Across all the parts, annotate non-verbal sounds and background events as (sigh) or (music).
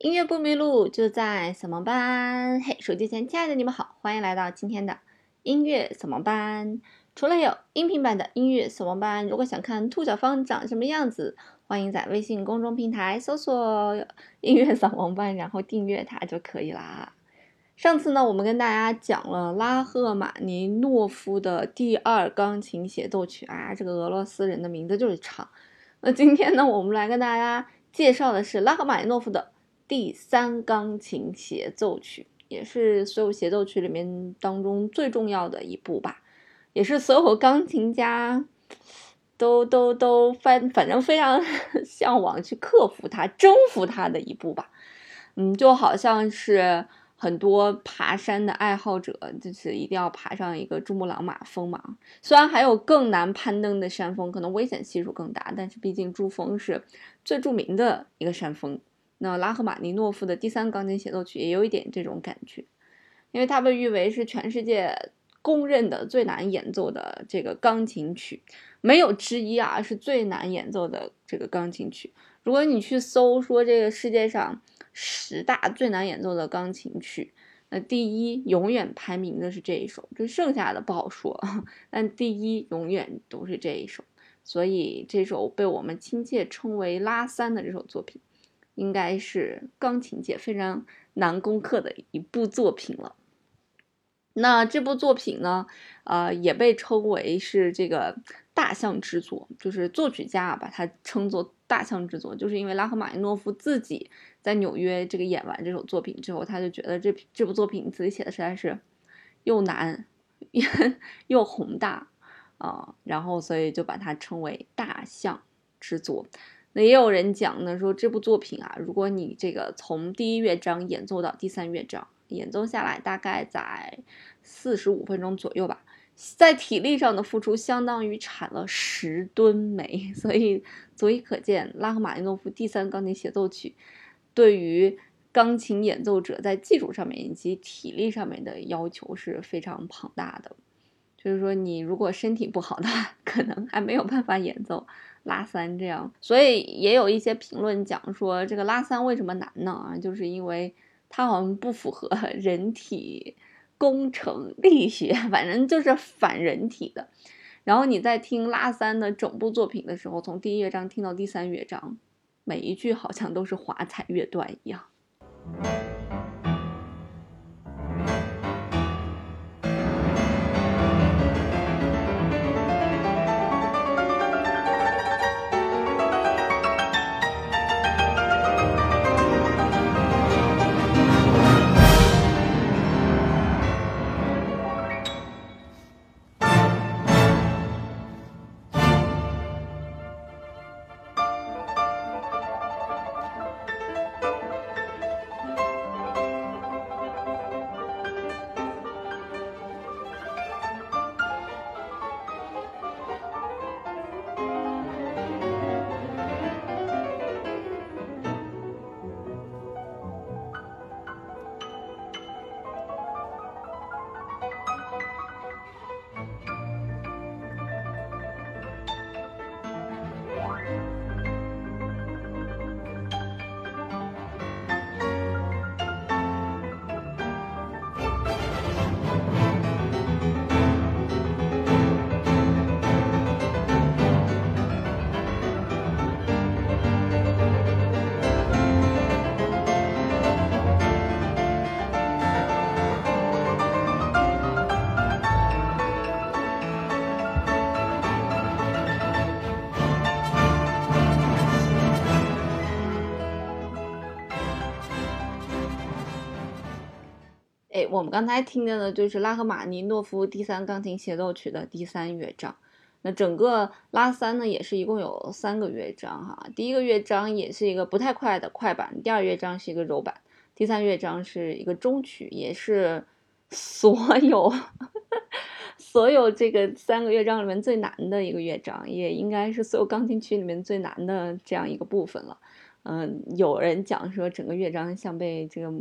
音乐不迷路，就在扫盲班。嘿，手机前亲爱的你们好，欢迎来到今天的音乐扫盲班。除了有音频版的音乐扫盲班，如果想看兔小芳长什么样子，欢迎在微信公众平台搜索“音乐扫盲班”，然后订阅它就可以啦。上次呢，我们跟大家讲了拉赫玛尼诺夫的第二钢琴协奏曲啊，这个俄罗斯人的名字就是长。那今天呢，我们来跟大家介绍的是拉赫玛尼诺夫的。第三钢琴协奏曲也是所有协奏曲里面当中最重要的一部吧，也是所有钢琴家都都都反反正非常 (laughs) 向往去克服它、征服它的一部吧。嗯，就好像是很多爬山的爱好者，就是一定要爬上一个珠穆朗玛峰嘛。虽然还有更难攀登的山峰，可能危险系数更大，但是毕竟珠峰是最著名的一个山峰。那拉赫玛尼诺夫的第三钢琴协奏曲也有一点这种感觉，因为它被誉为是全世界公认的最难演奏的这个钢琴曲，没有之一啊，是最难演奏的这个钢琴曲。如果你去搜说这个世界上十大最难演奏的钢琴曲，那第一永远排名的是这一首，就剩下的不好说，(laughs) 但第一永远都是这一首，所以这首被我们亲切称为拉三的这首作品。应该是钢琴界非常难攻克的一部作品了。那这部作品呢，呃，也被称为是这个大象之作，就是作曲家把它称作大象之作，就是因为拉赫玛尼诺夫自己在纽约这个演完这首作品之后，他就觉得这这部作品自己写的实在是又难又宏大啊，然后所以就把它称为大象之作。那也有人讲呢，说这部作品啊，如果你这个从第一乐章演奏到第三乐章，演奏下来大概在四十五分钟左右吧，在体力上的付出相当于产了十吨煤，(laughs) 所以足以可见拉赫玛尼诺夫第三钢琴协奏曲对于钢琴演奏者在技术上面以及体力上面的要求是非常庞大的。就是说，你如果身体不好的话，(laughs) 可能还没有办法演奏拉三这样。所以也有一些评论讲说，这个拉三为什么难呢？啊，就是因为它好像不符合 (laughs) 人体工程力学，反正就是反人体的。然后你在听拉三的整部作品的时候，从第一乐章听到第三乐章，每一句好像都是华彩乐段一样。我们刚才听见的就是拉赫玛尼诺夫第三钢琴协奏曲的第三乐章。那整个拉三呢，也是一共有三个乐章哈。第一个乐章也是一个不太快的快板，第二乐章是一个柔板，第三乐章是一个中曲，也是所有 (laughs) 所有这个三个乐章里面最难的一个乐章，也应该是所有钢琴曲里面最难的这样一个部分了。嗯，有人讲说整个乐章像被这个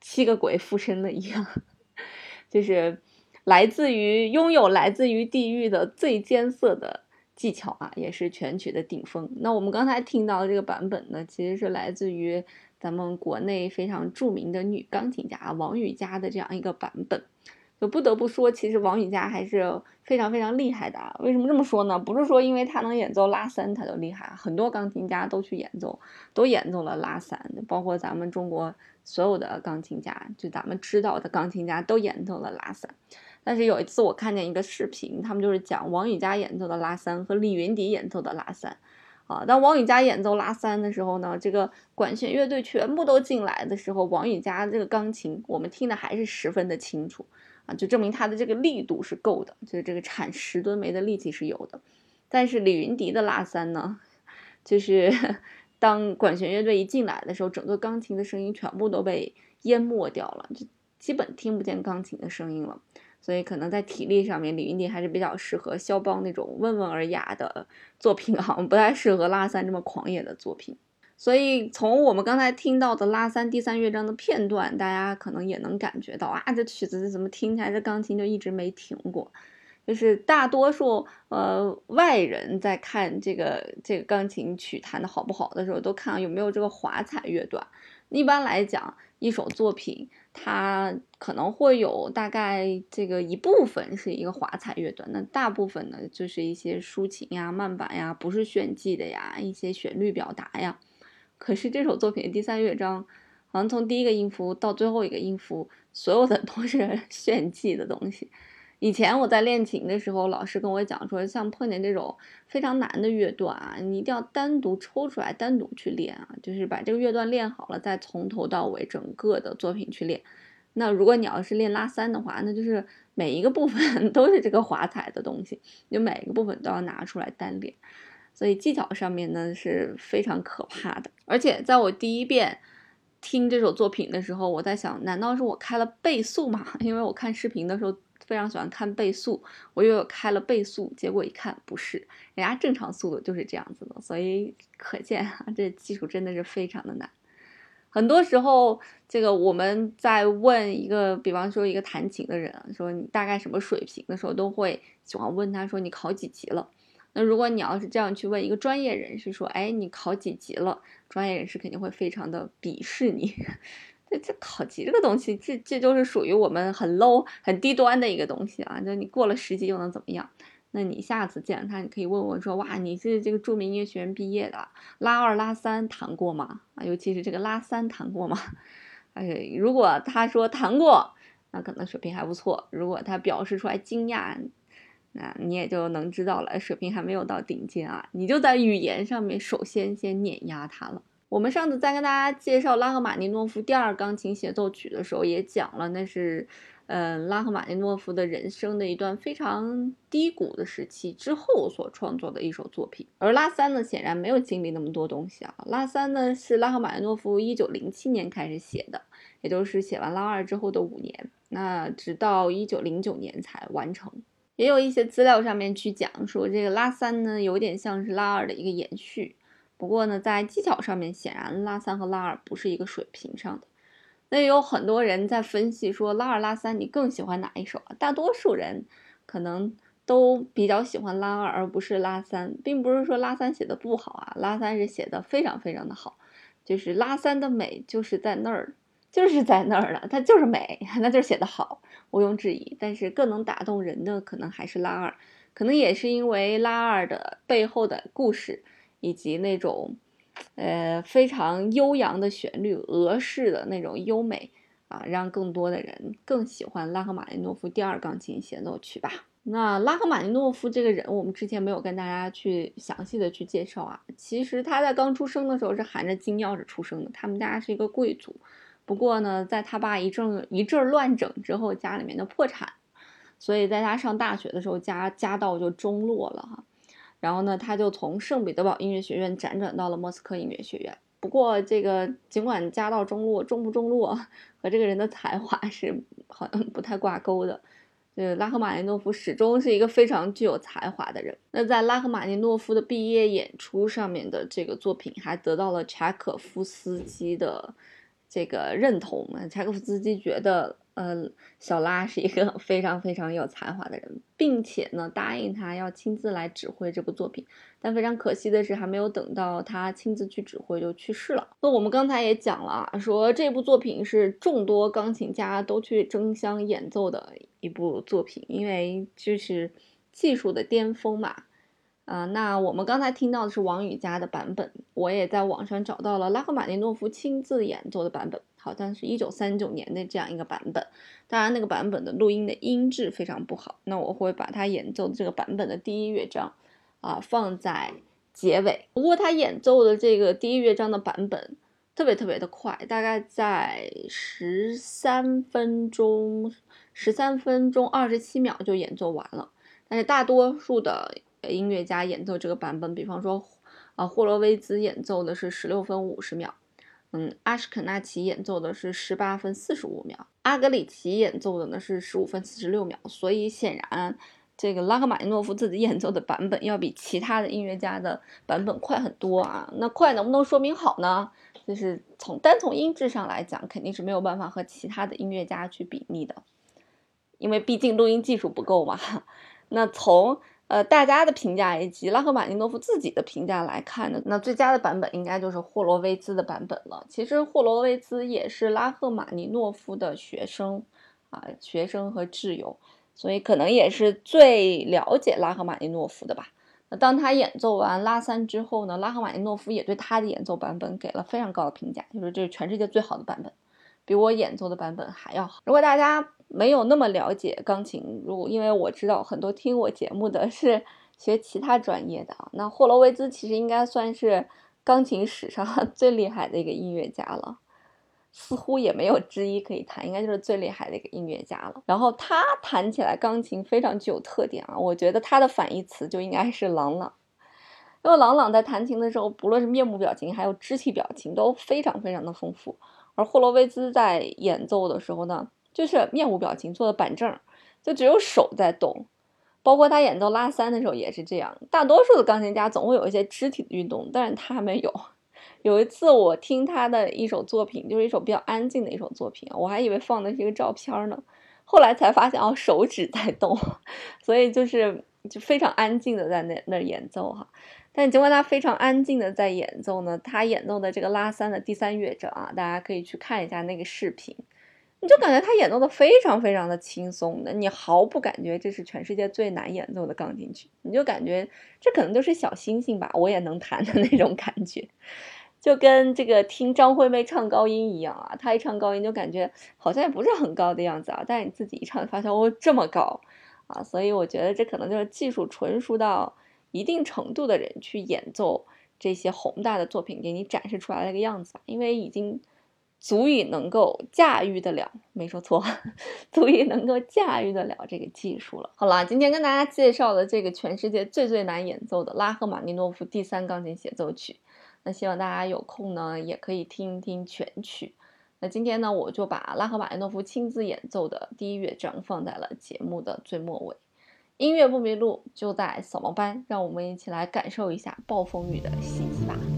七个鬼附身了一样，就是来自于拥有来自于地狱的最艰涩的技巧啊，也是全曲的顶峰。那我们刚才听到的这个版本呢，其实是来自于咱们国内非常著名的女钢琴家王羽佳的这样一个版本。就不得不说，其实王羽佳还是非常非常厉害的。为什么这么说呢？不是说因为他能演奏拉三他就厉害，很多钢琴家都去演奏，都演奏了拉三，包括咱们中国所有的钢琴家，就咱们知道的钢琴家都演奏了拉三。但是有一次我看见一个视频，他们就是讲王羽佳演奏的拉三和李云迪演奏的拉三。啊，当王羽佳演奏拉三的时候呢，这个管弦乐队全部都进来的时候，王羽佳这个钢琴我们听的还是十分的清楚。啊就证明他的这个力度是够的，就是这个产十吨煤的力气是有的。但是李云迪的拉三呢，就是 (laughs) 当管弦乐队一进来的时候，整个钢琴的声音全部都被淹没掉了，就基本听不见钢琴的声音了。所以可能在体力上面，李云迪还是比较适合肖邦那种温文尔雅的作品，好 (laughs) 像不太适合拉三这么狂野的作品。所以从我们刚才听到的拉三第三乐章的片段，大家可能也能感觉到啊，这曲子怎么听起来这钢琴就一直没停过？就是大多数呃外人在看这个这个钢琴曲弹的好不好的时候，都看有没有这个华彩乐段。一般来讲，一首作品它可能会有大概这个一部分是一个华彩乐段，那大部分呢就是一些抒情呀、慢板呀、不是炫技的呀、一些旋律表达呀。可是这首作品的第三乐章，好像从第一个音符到最后一个音符，所有的都是 (laughs) 炫技的东西。以前我在练琴的时候，老师跟我讲说，像碰见这种非常难的乐段啊，你一定要单独抽出来，单独去练啊，就是把这个乐段练好了，再从头到尾整个的作品去练。那如果你要是练拉三的话，那就是每一个部分 (laughs) 都是这个华彩的东西，你每一个部分都要拿出来单练。所以技巧上面呢是非常可怕的，而且在我第一遍听这首作品的时候，我在想，难道是我开了倍速吗？(laughs) 因为我看视频的时候非常喜欢看倍速，我又开了倍速，结果一看不是，人家正常速度就是这样子的，所以可见啊，这技术真的是非常的难。很多时候，这个我们在问一个，比方说一个弹琴的人，说你大概什么水平的时候，都会喜欢问他说你考几级了。那如果你要是这样去问一个专业人士说，哎，你考几级了？专业人士肯定会非常的鄙视你。(laughs) 这这考级这个东西，这这就是属于我们很 low、很低端的一个东西啊！就你过了十级又能怎么样？那你下次见他，你可以问问说，哇，你是这个著名音乐学院毕业的，拉二、拉三弹过吗？啊，尤其是这个拉三弹过吗？(laughs) 哎，如果他说弹过，那可能水平还不错。如果他表示出来惊讶。那你也就能知道了，水平还没有到顶尖啊！你就在语言上面首先先碾压他了。我们上次在跟大家介绍拉赫玛尼诺夫第二钢琴协奏曲的时候，也讲了，那是，嗯，拉赫玛尼诺夫的人生的一段非常低谷的时期之后所创作的一首作品。而拉三呢，显然没有经历那么多东西啊。拉三呢，是拉赫玛尼诺夫一九零七年开始写的，也就是写完拉二之后的五年，那直到一九零九年才完成。也有一些资料上面去讲说，这个拉三呢有点像是拉二的一个延续。不过呢，在技巧上面，显然拉三和拉二不是一个水平上的。那也有很多人在分析说，拉二、拉三你更喜欢哪一首啊？大多数人可能都比较喜欢拉二，而不是拉三，并不是说拉三写的不好啊，拉三是写的非常非常的好，就是拉三的美就是在那儿。就是在那儿了，它就是美，(laughs) 那就是写的好，毋庸置疑。但是更能打动人的可能还是拉二，可能也是因为拉二的背后的故事，以及那种，呃非常悠扬的旋律，俄式的那种优美啊，让更多的人更喜欢拉赫玛尼诺夫第二钢琴协奏曲吧。那拉赫玛尼诺夫这个人，我们之前没有跟大家去详细的去介绍啊。其实他在刚出生的时候是含着金钥匙出生的，他们家是一个贵族。不过呢，在他爸一阵一阵乱整之后，家里面就破产，所以在他上大学的时候，家家道就中落了哈。然后呢，他就从圣彼得堡音乐学院辗转到了莫斯科音乐学院。不过这个尽管家道中落，中不中落和这个人的才华 (laughs) 是好像不太挂钩的。呃，拉赫玛尼诺夫始终是一个非常具有才华的人。那在拉赫玛尼诺夫的毕业演出上面的这个作品，还得到了柴可夫斯基的。这个认同，柴可夫斯基觉得，呃，小拉是一个 (laughs) 非常非常有才华的人，并且呢答应他要亲自来指挥这部作品。但非常可惜的是，还没有等到他亲自去指挥就去世了。那我们刚才也讲了，说这部作品是众多钢琴家都去争相演奏的一部作品，因为就是技术的巅峰嘛。啊，那我们刚才听到的是王羽佳的版本，我也在网上找到了拉赫玛尼诺夫亲自演奏的版本，好像是一九三九年的这样一个版本。当然，那个版本的录音的音质非常不好。那我会把他演奏的这个版本的第一乐章啊放在结尾。不过他演奏的这个第一乐章的版本特别特别的快，大概在十三分钟、十三分钟二十七秒就演奏完了。但是大多数的音乐家演奏这个版本，比方说，啊，霍洛威兹演奏的是十六分五十秒，嗯，阿什肯纳奇演奏的是十八分四十五秒，阿格里奇演奏的呢是十五分四十六秒。所以显然，这个拉赫玛尼诺夫自己演奏的版本要比其他的音乐家的版本快很多啊。那快能不能说明好呢？就是从单从音质上来讲，肯定是没有办法和其他的音乐家去比拟的，因为毕竟录音技术不够嘛。(laughs) 那从呃，大家的评价以及拉赫玛尼诺夫自己的评价来看呢，那最佳的版本应该就是霍罗威兹的版本了。其实霍罗威兹也是拉赫玛尼诺夫的学生啊，学生和挚友，所以可能也是最了解拉赫玛尼诺夫的吧。那当他演奏完拉三之后呢，拉赫玛尼诺夫也对他的演奏版本给了非常高的评价，就是这是全世界最好的版本，比我演奏的版本还要好。如果大家，没有那么了解钢琴，如果因为我知道很多听我节目的 (laughs) 是学其他专业的啊，那霍洛维兹其实应该算是钢琴史上 (laughs) 最厉害的一个音乐家了，似乎也没有之一可以谈，应该就是最厉害的一个音乐家了。然后他弹起来钢琴非常具有特点啊，我觉得他的反义词就应该是朗朗，因为朗朗在弹琴的时候，不论是面部表情还有肢体表情都非常非常的丰富，而霍洛维兹在演奏的时候呢。就是面无表情，坐的板正，就只有手在动。包括他演奏拉三的时候也是这样。大多数的钢琴家总会有一些肢体的运动，但是他没有。有一次我听他的一首作品，就是一首比较安静的一首作品，我还以为放的是一个照片呢，后来才发现哦，手指在动，(laughs) 所以就是就非常安静的在那那演奏哈。但尽管他非常安静的在演奏呢，他演奏的这个拉三的第三乐章啊，大家可以去看一下那个视频。你就感觉他演奏的非常非常的轻松的，你毫不感觉这是全世界最难演奏的钢琴曲，你就感觉这可能就是小星星吧，我也能弹的 (laughs) 那种感觉，就跟这个听张惠妹唱高音一样啊，她一唱高音就感觉好像也不是很高的样子啊，但是你自己一唱发现哦这么高啊，所以我觉得这可能就是技术纯熟到一定程度的人去演奏这些宏大的作品给你展示出来那个样子吧，因为已经。足以能够驾驭得了，没说错，(laughs) 足以能够驾驭得了这个技术了。好了，今天跟大家介绍的这个全世界最最难演奏的拉赫玛尼诺夫第三钢琴协奏曲，那希望大家有空呢也可以听一听全曲。那今天呢，我就把拉赫玛尼诺夫亲自演奏的第一乐章放在了节目的最末尾。音乐不迷路，就在扫盲班，让我们一起来感受一下暴风雨的袭击吧。